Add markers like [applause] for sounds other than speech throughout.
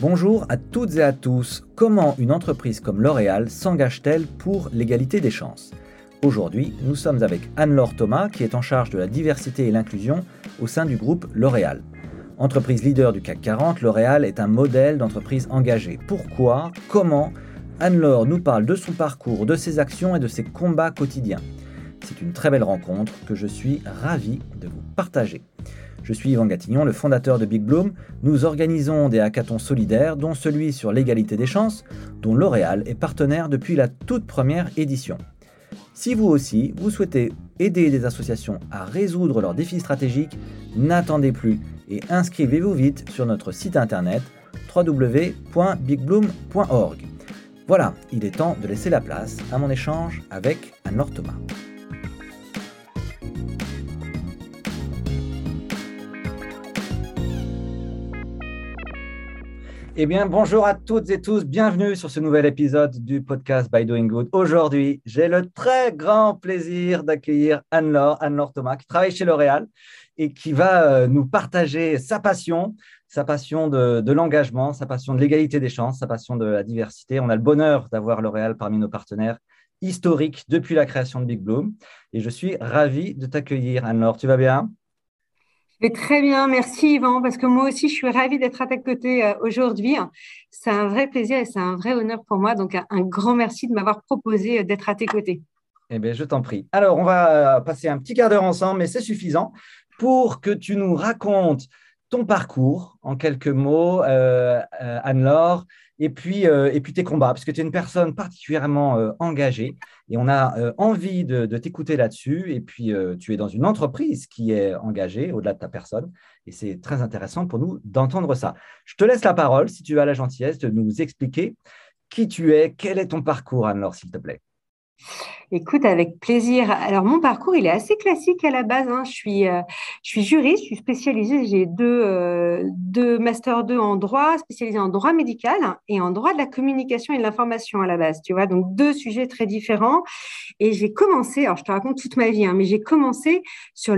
Bonjour à toutes et à tous. Comment une entreprise comme L'Oréal s'engage-t-elle pour l'égalité des chances? Aujourd'hui, nous sommes avec Anne-Laure Thomas qui est en charge de la diversité et l'inclusion au sein du groupe L'Oréal. Entreprise leader du CAC 40, L'Oréal est un modèle d'entreprise engagée. Pourquoi? Comment? Anne-Laure nous parle de son parcours, de ses actions et de ses combats quotidiens. C'est une très belle rencontre que je suis ravi de vous partager. Je suis Yvan Gatignon, le fondateur de Big Bloom. Nous organisons des hackathons solidaires, dont celui sur l'égalité des chances, dont L'Oréal est partenaire depuis la toute première édition. Si vous aussi, vous souhaitez aider des associations à résoudre leurs défis stratégiques, n'attendez plus et inscrivez-vous vite sur notre site internet www.bigbloom.org. Voilà, il est temps de laisser la place à mon échange avec Anne-Laure Thomas. Eh bien, bonjour à toutes et tous, bienvenue sur ce nouvel épisode du podcast By Doing Good. Aujourd'hui, j'ai le très grand plaisir d'accueillir Anne-Laure, Anne-Laure Thomas, qui travaille chez L'Oréal et qui va euh, nous partager sa passion, sa passion de, l'engagement, sa passion de l'égalité des chances, sa passion de la diversité. On a le bonheur d'avoir L'Oréal parmi nos partenaires historiques depuis la création de Big Bloom. Et je suis ravi de t'accueillir, Anne-Laure. Tu vas bien? Très bien, merci Yvan, parce que moi aussi, je suis ravie d'être à ta côté euh, aujourd'hui. C'est un vrai plaisir et c'est un vrai honneur pour moi. Donc, un, grand merci de m'avoir proposé euh, d'être à tes côtés. Eh bien, je t'en prie. Alors, on va passer un petit quart d'heure ensemble, mais c'est suffisant pour que tu nous racontes ton parcours en quelques mots, euh, Anne-Laure, et puis, et puis tes combats, parce que tu es une personne particulièrement engagée et on a euh, envie de, t'écouter là-dessus. Et puis, euh, tu es dans une entreprise qui est engagée au-delà de ta personne. Et c'est très intéressant pour nous d'entendre ça. Je te laisse la parole, si tu as la gentillesse, de nous expliquer qui tu es, quel est ton parcours, Anne-Laure, s'il te plaît? Écoute, avec plaisir. Alors, mon parcours, il est assez classique à la base. Hein. Je, suis, euh, je suis juriste, je suis spécialisée. J'ai deux, euh, deux Master 2 en droit, spécialisée en droit médical et en droit de la communication et de l'information à la base. Tu vois, donc deux sujets très différents. Et j'ai commencé, alors je te raconte toute ma vie, hein, mais j'ai commencé sur,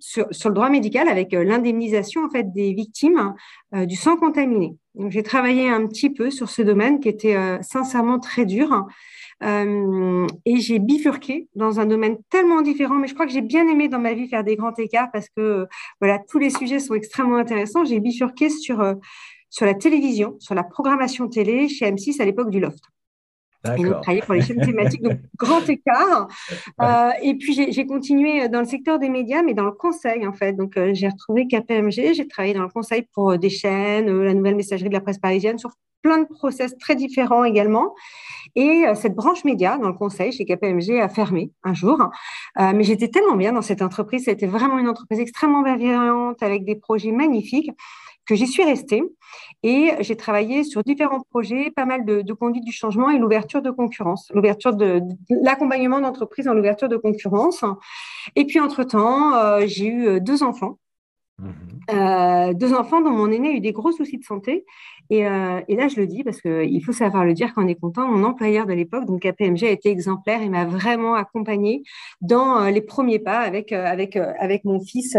sur, sur, le droit médical avec euh, l'indemnisation en fait, des victimes du sang contaminé. Donc, j'ai travaillé un petit peu sur ce domaine qui était sincèrement très dur. Euh, et j'ai bifurqué dans un domaine tellement différent, mais je crois que j'ai bien aimé dans ma vie faire des grands écarts parce que voilà, tous les sujets sont extrêmement intéressants. J'ai bifurqué sur, euh, sur la télévision, sur la programmation télé chez M6 à l'époque du Loft. Et donc, travaillé pour les chaînes thématiques, donc [laughs] grand écart. Euh, et puis, j'ai continué dans le secteur des médias, mais dans le conseil, en fait. Donc, j'ai retrouvé KPMG, j'ai travaillé dans le conseil pour des chaînes, la nouvelle messagerie de la presse parisienne, sur plein de process très différents également. Et euh, cette branche média dans le conseil chez KPMG a fermé un jour. Euh, mais j'étais tellement bien dans cette entreprise. C'était vraiment une entreprise extrêmement bienveillante avec des projets magnifiques que j'y suis restée. Et j'ai travaillé sur différents projets, pas mal de, conduite du changement et l'ouverture de concurrence, l'ouverture de, l'accompagnement d'entreprise dans l'ouverture de concurrence. Et puis, entre-temps, euh, j'ai eu deux enfants. Mmh. deux enfants dont mon aîné a eu des gros soucis de santé euh, et, là, je le dis parce qu'il faut savoir le dire quand on est content. Mon employeur de l'époque, donc KPMG, a été exemplaire et m'a vraiment accompagné dans euh, les premiers pas avec, euh, avec, avec mon fils,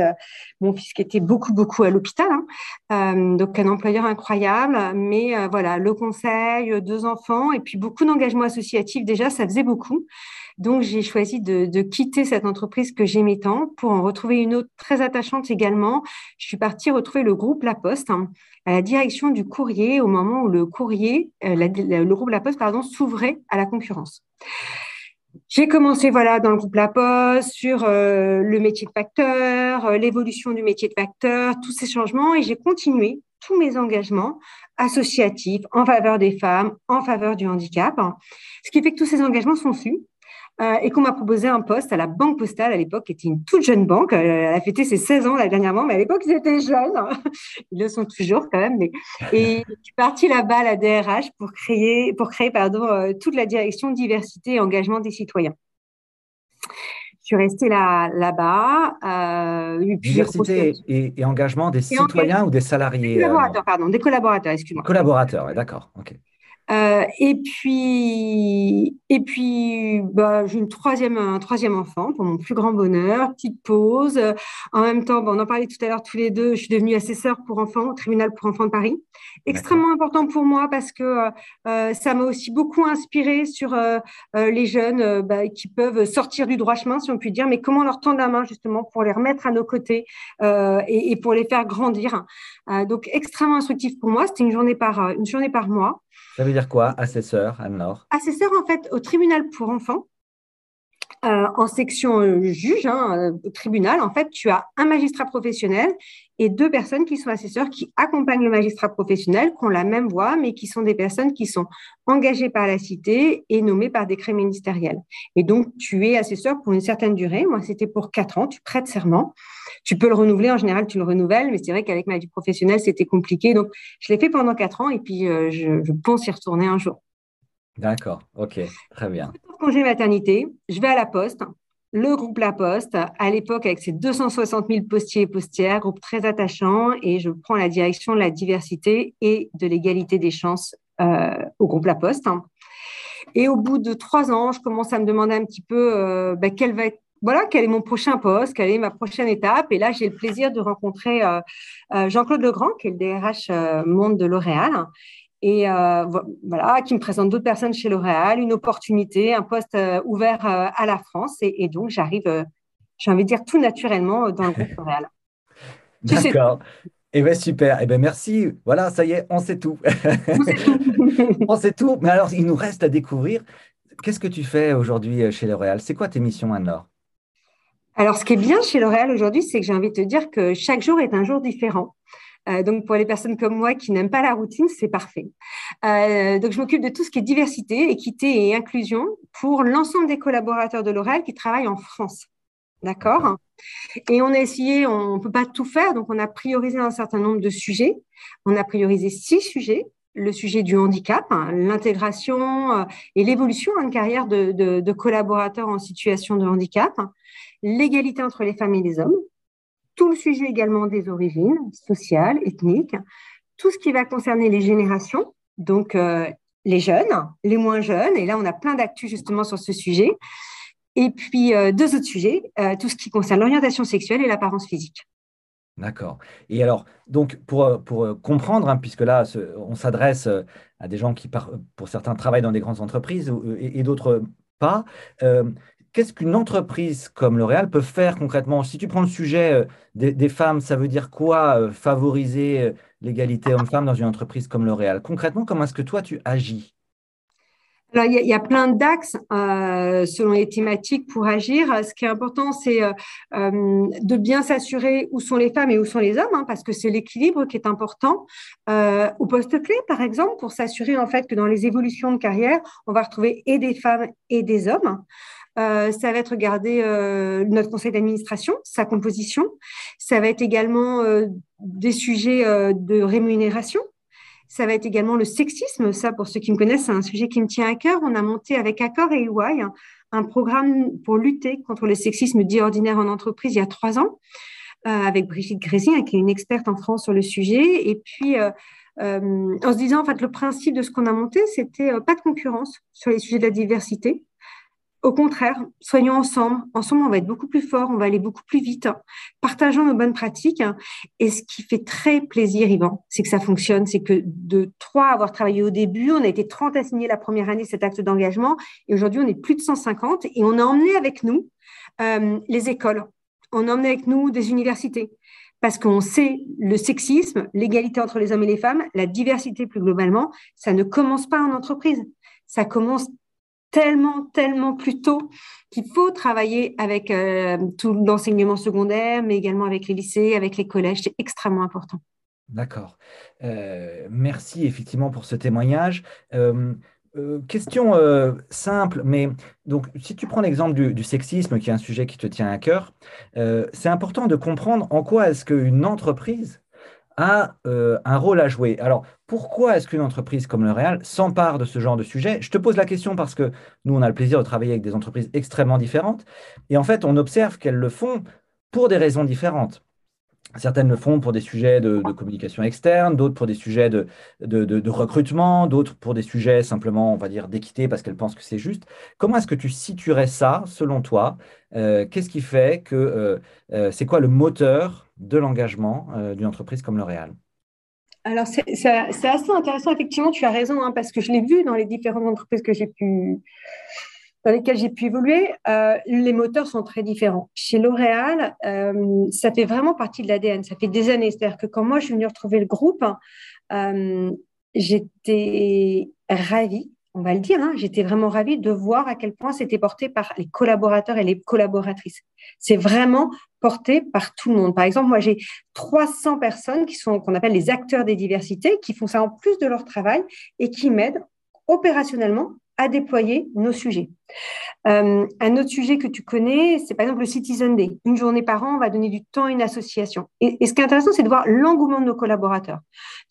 mon fils qui était beaucoup, beaucoup à l'hôpital. Hein. donc, un employeur incroyable. Mais voilà, le conseil, deux enfants et puis beaucoup d'engagement associatif. Déjà, ça faisait beaucoup. Donc, j'ai choisi de, quitter cette entreprise que j'aimais tant pour en retrouver une autre très attachante également. Je suis partie retrouver le groupe La Poste hein, à la direction du courrier au moment où le courrier, euh, le groupe La Poste, pardon, s'ouvrait à la concurrence. J'ai commencé voilà dans le groupe La Poste sur euh, le métier de facteur, euh, l'évolution du métier de facteur, tous ces changements et j'ai continué tous mes engagements associatifs en faveur des femmes, en faveur du handicap. Ce qui fait que tous ces engagements sont sus euh, et qu'on m'a proposé un poste à la Banque Postale à l'époque, qui était une toute jeune banque. Euh, elle a fêté ses 16 ans là, dernièrement, mais à l'époque, ils étaient jeunes. [laughs] Ils le sont toujours quand même. Mais... [laughs] Et je suis partie là-bas à la DRH pour créer, pour créer pardon, euh, toute la direction diversité et engagement des citoyens. Je suis restée là, là-bas. diversité et, engagement des citoyens ou des salariés Des collaborateurs, pardon, des collaborateurs, excuse-moi. Collaborateurs, d'accord. ok. Euh, et puis, et puis bah, j'ai une troisième, un troisième enfant pour mon plus grand bonheur, petite pause. En même temps, on en parlait tout à l'heure tous les deux, je suis devenue assesseur pour enfants au tribunal pour enfants de Paris. Extrêmement important pour moi parce que euh, ça m'a aussi beaucoup inspiré sur euh, les jeunes bah, qui peuvent sortir du droit chemin, si on peut dire, mais comment leur tendre la main justement pour les remettre à nos côtés et, et, pour les faire grandir. donc, extrêmement instructif pour moi. C'était une journée par, une journée par mois. Ça veut dire quoi, assesseur, Anne-Laure? Assesseur, en fait, au tribunal pour enfants. Euh, en section euh, juge, hein, euh, tribunal, en fait, tu as un magistrat professionnel et deux personnes qui sont assesseurs, qui accompagnent le magistrat professionnel, qui ont la même voix, mais qui sont des personnes qui sont engagées par la cité et nommées par décret ministériel. Et donc, tu es assesseur pour une certaine durée. Moi, c'était pour quatre ans. Tu prêtes serment. Tu peux le renouveler. En général, tu le renouvelles, mais c'est vrai qu'avec ma vie professionnelle, c'était compliqué. Donc, je l'ai fait pendant quatre ans et puis je, je pense y retourner un jour. D'accord, ok, très bien. Congé maternité, je vais à la poste, le groupe La Poste, à l'époque avec ses 260 000 postiers et postières, groupe très attachant, et je prends la direction de la diversité et de l'égalité des chances euh, au groupe La Poste. Et au bout de trois ans, je commence à me demander un petit peu euh, ben, quel va être voilà, quel est mon prochain poste, quelle est ma prochaine étape. Et là, j'ai le plaisir de rencontrer euh, Jean-Claude Legrand, qui est le DRH monde de L'Oréal, et euh, voilà, qui me présente d'autres personnes chez L'Oréal, une opportunité, un poste euh, ouvert euh, à la France. Et, donc, j'arrive, j'ai envie de dire, tout naturellement dans le groupe L'Oréal. D'accord. Eh bien, super. Eh bien, merci. Voilà, ça y est, on sait tout. On sait tout. [laughs] on sait tout. Mais alors, il nous reste à découvrir. Qu'est-ce que tu fais aujourd'hui chez L'Oréal? C'est quoi tes missions, Anne-Laure? Alors, ce qui est bien chez L'Oréal aujourd'hui, c'est que j'ai envie de te dire que chaque jour est un jour différent. Euh, donc, pour les personnes comme moi qui n'aiment pas la routine, c'est parfait. Euh, donc, je m'occupe de tout ce qui est diversité, équité et inclusion pour l'ensemble des collaborateurs de L'Oréal qui travaillent en France. D'accord? Et on a essayé, on ne peut pas tout faire, donc on a priorisé un certain nombre de sujets. On a priorisé six sujets le sujet du handicap, hein, l'intégration euh, et l'évolution de carrière de, de, collaborateurs en situation de handicap, l'égalité entre les femmes et les hommes, tout le sujet également des origines sociales, ethniques, tout ce qui va concerner les générations, donc euh, les jeunes, les moins jeunes, et là on a plein d'actu justement sur ce sujet. Et puis euh, deux autres sujets, euh, tout ce qui concerne l'orientation sexuelle et l'apparence physique. D'accord. Et alors, donc, pour, pour comprendre, hein, puisque là, on s'adresse à des gens qui, pour certains, travaillent dans des grandes entreprises et, et d'autres pas, qu'est-ce qu'une entreprise comme L'Oréal peut faire concrètement? Si tu prends le sujet euh, des, femmes, ça veut dire quoi euh, favoriser euh, l'égalité homme-femme dans une entreprise comme L'Oréal? Concrètement, comment est-ce que toi, tu agis? Alors, il y, a, plein d'axes selon les thématiques pour agir. Ce qui est important, c'est de bien s'assurer où sont les femmes et où sont les hommes, hein, parce que c'est l'équilibre qui est important. au poste clé, par exemple, pour s'assurer en fait que dans les évolutions de carrière, on va retrouver et des femmes et des hommes. Euh, ça va être regarder euh, notre conseil d'administration, sa composition. Ça va être également euh, des sujets de rémunération. Ça va être également le sexisme. Ça, pour ceux qui me connaissent, c'est un sujet qui me tient à cœur. On a monté avec Accor et EY un, programme pour lutter contre le sexisme dit ordinaire en entreprise il y a trois ans, avec Brigitte Grésin, qui est une experte en France sur le sujet. Et puis, en se disant, en fait, le principe de ce qu'on a monté, c'était pas de concurrence sur les sujets de la diversité, au contraire, soignons ensemble. Ensemble, on va être beaucoup plus fort, on va aller beaucoup plus vite. Partageons nos bonnes pratiques. Et ce qui fait très plaisir, Yvan, c'est que ça fonctionne. C'est que de trois avoir travaillé au début, on a été 30 à signer la première année cet acte d'engagement. Et aujourd'hui, on est plus de 150. Et on a emmené avec nous euh, les écoles. On a emmené avec nous des universités parce qu'on sait le sexisme, l'égalité entre les hommes et les femmes, la diversité plus globalement, ça ne commence pas en entreprise. Ça commence tellement, tellement plus tôt qu'il faut travailler avec euh, tout l'enseignement secondaire, mais également avec les lycées, avec les collèges. C'est extrêmement important. D'accord. Euh, merci effectivement pour ce témoignage. Euh, question simple, mais donc si tu prends l'exemple du, du, sexisme, qui est un sujet qui te tient à cœur, c'est important de comprendre en quoi est-ce qu'une entreprise a euh, un rôle à jouer. Alors, pourquoi est-ce qu'une entreprise comme le Real s'empare de ce genre de sujet? Je te pose la question parce que nous, on a le plaisir de travailler avec des entreprises extrêmement différentes. Et en fait, on observe qu'elles le font pour des raisons différentes. Certaines le font pour des sujets de, communication externe, d'autres pour des sujets de, recrutement, d'autres pour des sujets simplement, on va dire, d'équité parce qu'elles pensent que c'est juste. Comment est-ce que tu situerais ça, selon toi Qu'est-ce qui fait que c'est quoi le moteur de l'engagement d'une entreprise comme L'Oréal? Alors, c'est assez intéressant, effectivement, tu as raison, hein, parce que je l'ai vu dans les différentes entreprises que j'ai pu, dans lesquelles j'ai pu évoluer, euh, les moteurs sont très différents. Chez L'Oréal, euh, ça fait vraiment partie de l'ADN, ça fait des années. C'est-à-dire que quand moi, je suis venue retrouver le groupe, euh, j'étais ravie on va le dire, hein, j'étais vraiment ravie de voir à quel point c'était porté par les collaborateurs et les collaboratrices. C'est vraiment porté par tout le monde. Par exemple, moi, j'ai 300 personnes qui sont qu'on appelle les acteurs des diversités, qui font ça en plus de leur travail et qui m'aident opérationnellement à déployer nos sujets. Euh, un autre sujet que tu connais, c'est par exemple le Citizen Day. Une journée par an, on va donner du temps à une association. Et, ce qui est intéressant, c'est de voir l'engouement de nos collaborateurs.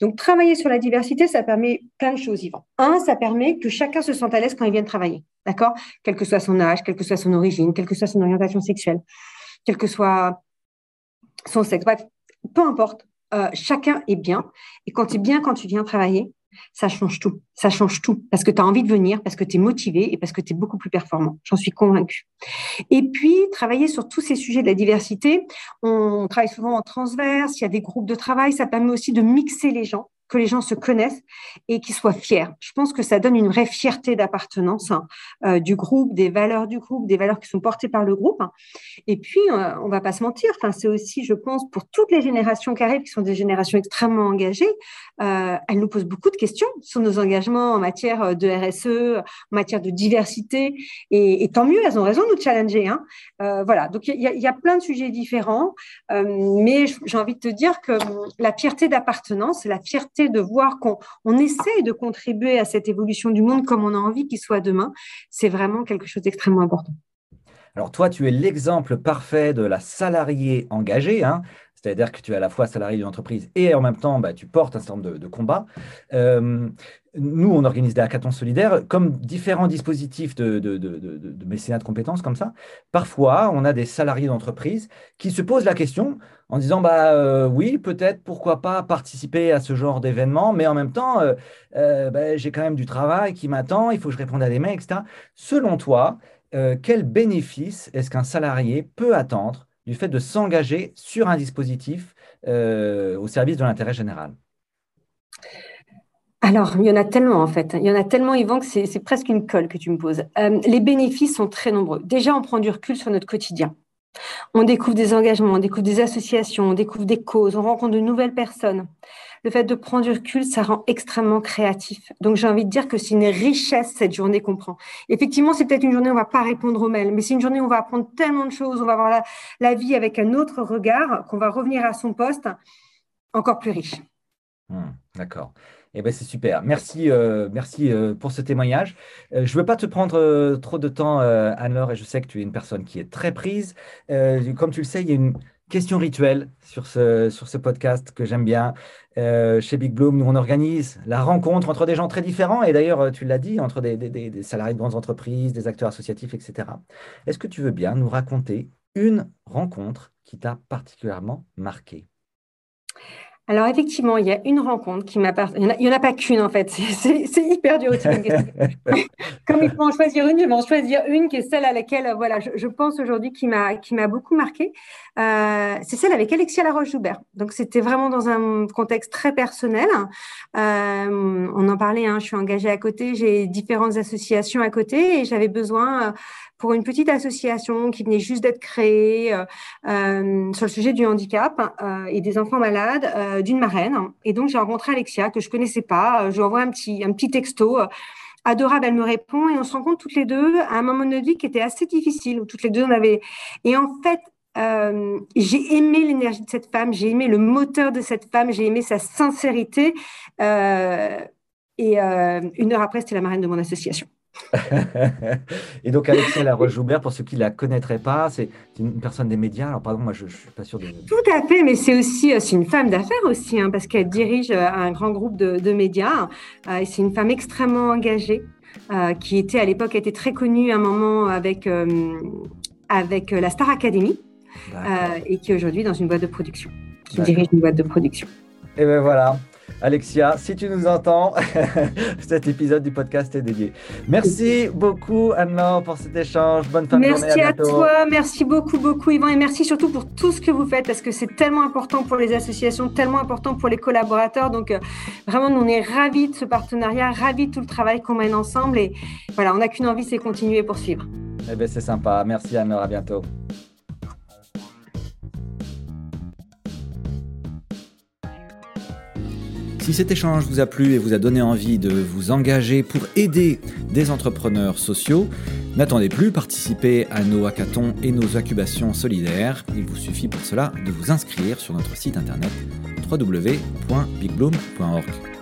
Donc, travailler sur la diversité, ça permet plein de choses, Yvan. Un, ça permet que chacun se sente à l'aise quand il vient travailler. D'accord? Quel que soit son âge, quelle que soit son origine, quelle que soit son orientation sexuelle, quel que soit son sexe. Bref, peu importe. Euh, chacun est bien. Et quand tu es bien, quand tu viens travailler, ça change tout. Ça change tout parce que tu as envie de venir, parce que tu es motivé et parce que tu es beaucoup plus performant. J'en suis convaincue. Et puis, travailler sur tous ces sujets de la diversité, on travaille souvent en transverse, il y a des groupes de travail, ça permet aussi de mixer les gens que les gens se connaissent et qu'ils soient fiers. Je pense que ça donne une vraie fierté d'appartenance hein, euh, du groupe, des valeurs du groupe, des valeurs qui sont portées par le groupe. Et puis, euh, on va pas se mentir, c'est aussi, je pense, pour toutes les générations qui arrivent, qui sont des générations extrêmement engagées, euh, elles nous posent beaucoup de questions sur nos engagements en matière de RSE, en matière de diversité. Et, tant mieux, elles ont raison de nous challenger. Hein. voilà, donc il y, y, a plein de sujets différents, mais j'ai envie de te dire que la fierté d'appartenance, la fierté de voir qu'on on essaye de contribuer à cette évolution du monde comme on a envie qu'il soit demain, c'est vraiment quelque chose d'extrêmement important. Alors toi, tu es l'exemple parfait de la salariée engagée. Hein c'est-à-dire que tu es à la fois salarié d'une entreprise et en même temps, bah, tu portes un certain nombre de, combats. Euh, nous, on organise des hackathons solidaires comme différents dispositifs de, de, mécénat de compétences comme ça. Parfois, on a des salariés d'entreprise qui se posent la question en disant bah euh, oui, peut-être, pourquoi pas participer à ce genre d'événement, mais en même temps, euh, bah, j'ai quand même du travail qui m'attend, il faut que je réponde à des mails, etc. Selon toi, quel bénéfice est-ce qu'un salarié peut attendre du fait de s'engager sur un dispositif euh, au service de l'intérêt général alors, il y en a tellement en fait. Il y en a tellement, Yvan, que c'est presque une colle que tu me poses. Euh, les bénéfices sont très nombreux. Déjà, on prend du recul sur notre quotidien. On découvre des engagements, on découvre des associations, on découvre des causes, on rencontre de nouvelles personnes. Le fait de prendre du recul, ça rend extrêmement créatif. Donc j'ai envie de dire que c'est une richesse cette journée qu'on prend. Effectivement, c'est peut-être une journée où on va pas répondre aux mails, mais c'est une journée où on va apprendre tellement de choses, on va voir la, vie avec un autre regard, qu'on va revenir à son poste encore plus riche. Hmm, d'accord. Eh ben, c'est super. Merci, euh, merci euh, pour ce témoignage. Euh, je ne veux pas te prendre trop de temps, Anne-Laure, et je sais que tu es une personne qui est très prise. comme tu le sais, il y a une question rituelle sur ce, podcast que j'aime bien. chez Big Bloom, nous, on organise la rencontre entre des gens très différents, et d'ailleurs, tu l'as dit, entre des, des salariés de grandes entreprises, des acteurs associatifs, etc. Est-ce que tu veux bien nous raconter une rencontre qui t'a particulièrement marqué? Alors effectivement, il y a une rencontre qui m'a Il n'y en, a pas qu'une en fait. [laughs] C'est hyper dur. [laughs] Comme il faut en choisir une, je vais en choisir une qui est celle à laquelle voilà, je, pense aujourd'hui qui m'a qui m'a beaucoup marqué. Euh, c'est celle avec Alexia Laroche-Joubert. Donc c'était vraiment dans un contexte très personnel. Euh, on en parlait. Hein, je suis engagée à côté. J'ai différentes associations à côté et j'avais besoin pour une petite association qui venait juste d'être créée euh, euh, sur le sujet du handicap euh, et des enfants malades d'une marraine. Et donc, j'ai rencontré Alexia, que je connaissais pas. Je lui envoie un petit, un petit texto adorable, elle me répond et on se rencontre toutes les deux à un moment de notre vie qui était assez difficile, où toutes les deux on avait. Et en fait, j'ai aimé l'énergie de cette femme, j'ai aimé le moteur de cette femme, j'ai aimé sa sincérité. et une heure après, c'était la marraine de mon association. [laughs] et donc Alexia Laroche-Joubert, pour ceux qui ne la connaîtraient pas, c'est une personne des médias. Alors pardon, moi je ne suis pas sûr de... Tout à fait, mais c'est aussi euh, c'est une femme d'affaires aussi, hein, parce qu'elle dirige euh, un grand groupe de, médias. Euh, et c'est une femme extrêmement engagée, qui était à l'époque était très connue à un moment avec, avec la Star Academy, et qui est aujourd'hui dans une boîte de production. qui dirige une boîte de production. Et ben voilà. Alexia, si tu nous entends, [laughs] cet épisode du podcast est dédié. Merci beaucoup, Anne-Laure, pour cet échange. Bonne fin de journée. Merci à, toi. Merci beaucoup, beaucoup, Yvan. Et merci surtout pour tout ce que vous faites parce que c'est tellement important pour les associations, tellement important pour les collaborateurs. Donc, euh, vraiment, nous, on est ravis de ce partenariat, ravis de tout le travail qu'on mène ensemble. Et voilà, on n'a qu'une envie, c'est continuer et poursuivre. Eh bien, c'est sympa. Merci, Anne-Laure. À bientôt. Si cet échange vous a plu et vous a donné envie de vous engager pour aider des entrepreneurs sociaux, n'attendez plus, participez à nos hackathons et nos incubations solidaires. Il vous suffit pour cela de vous inscrire sur notre site internet www.bigbloom.org.